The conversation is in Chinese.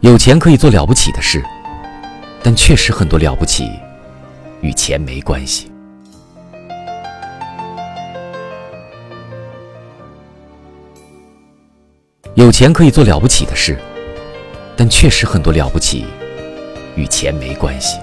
有钱可以做了不起的事但确实很多了不起与钱没关系。有钱可以做了不起的事但确实很多了不起与钱没关系。